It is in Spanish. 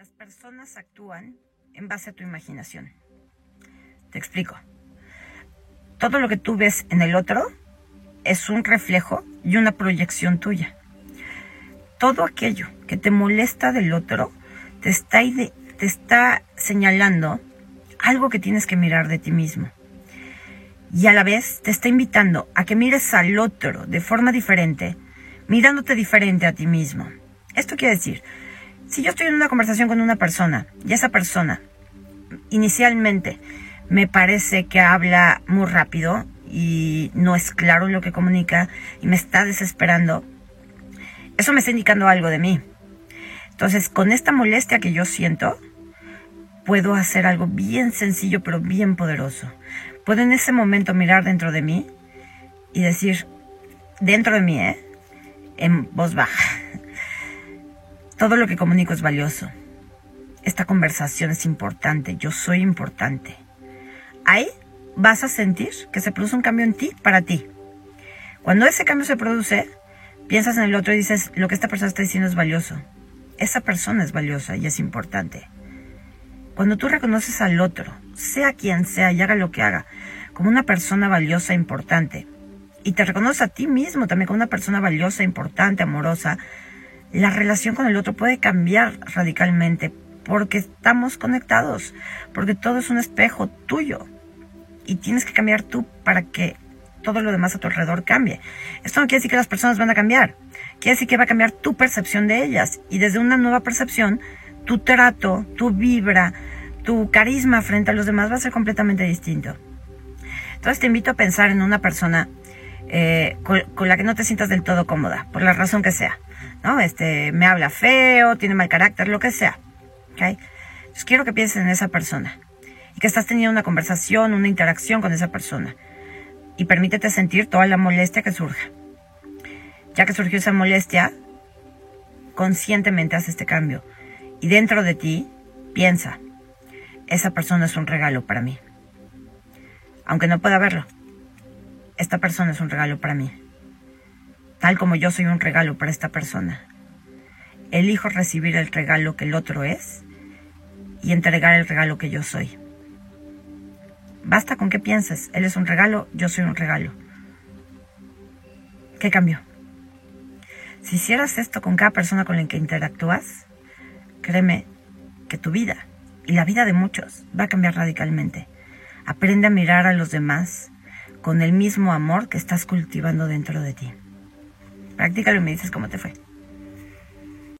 Las personas actúan en base a tu imaginación. Te explico. Todo lo que tú ves en el otro es un reflejo y una proyección tuya. Todo aquello que te molesta del otro te está, te está señalando algo que tienes que mirar de ti mismo. Y a la vez te está invitando a que mires al otro de forma diferente, mirándote diferente a ti mismo. Esto quiere decir, si yo estoy en una conversación con una persona y esa persona inicialmente me parece que habla muy rápido y no es claro lo que comunica y me está desesperando, eso me está indicando algo de mí. Entonces, con esta molestia que yo siento, puedo hacer algo bien sencillo pero bien poderoso. Puedo en ese momento mirar dentro de mí y decir, dentro de mí, ¿eh? en voz baja, todo lo que comunico es valioso. Esta conversación es importante, yo soy importante. Ahí vas a sentir que se produce un cambio en ti para ti. Cuando ese cambio se produce, piensas en el otro y dices, lo que esta persona está diciendo es valioso. Esa persona es valiosa y es importante. Cuando tú reconoces al otro, sea quien sea y haga lo que haga, como una persona valiosa e importante, y te reconoces a ti mismo también como una persona valiosa, importante, amorosa, la relación con el otro puede cambiar radicalmente porque estamos conectados, porque todo es un espejo tuyo y tienes que cambiar tú para que todo lo demás a tu alrededor cambie. Esto no quiere decir que las personas van a cambiar, quiere decir que va a cambiar tu percepción de ellas y desde una nueva percepción tu trato, tu vibra, tu carisma frente a los demás va a ser completamente distinto. Entonces te invito a pensar en una persona eh, con, la que no te sientas del todo cómoda, por la razón que sea. ¿No? Este, me habla feo, tiene mal carácter, lo que sea. ¿okay? Entonces quiero que pienses en esa persona y que estás teniendo una conversación, una interacción con esa persona. Y permítete sentir toda la molestia que surja. Ya que surgió esa molestia, conscientemente haz este cambio y dentro de ti, piensa, esa persona es un regalo para mí. Aunque no pueda verlo, esta persona es un regalo para mí. Tal como yo soy un regalo para esta persona. Elijo recibir el regalo que el otro es y entregar el regalo que yo soy. Basta con que pienses, él es un regalo, yo soy un regalo. ¿Qué cambió? Si hicieras esto con cada persona con la que interactúas, Créeme que tu vida y la vida de muchos va a cambiar radicalmente. Aprende a mirar a los demás con el mismo amor que estás cultivando dentro de ti. Practícalo y me dices cómo te fue.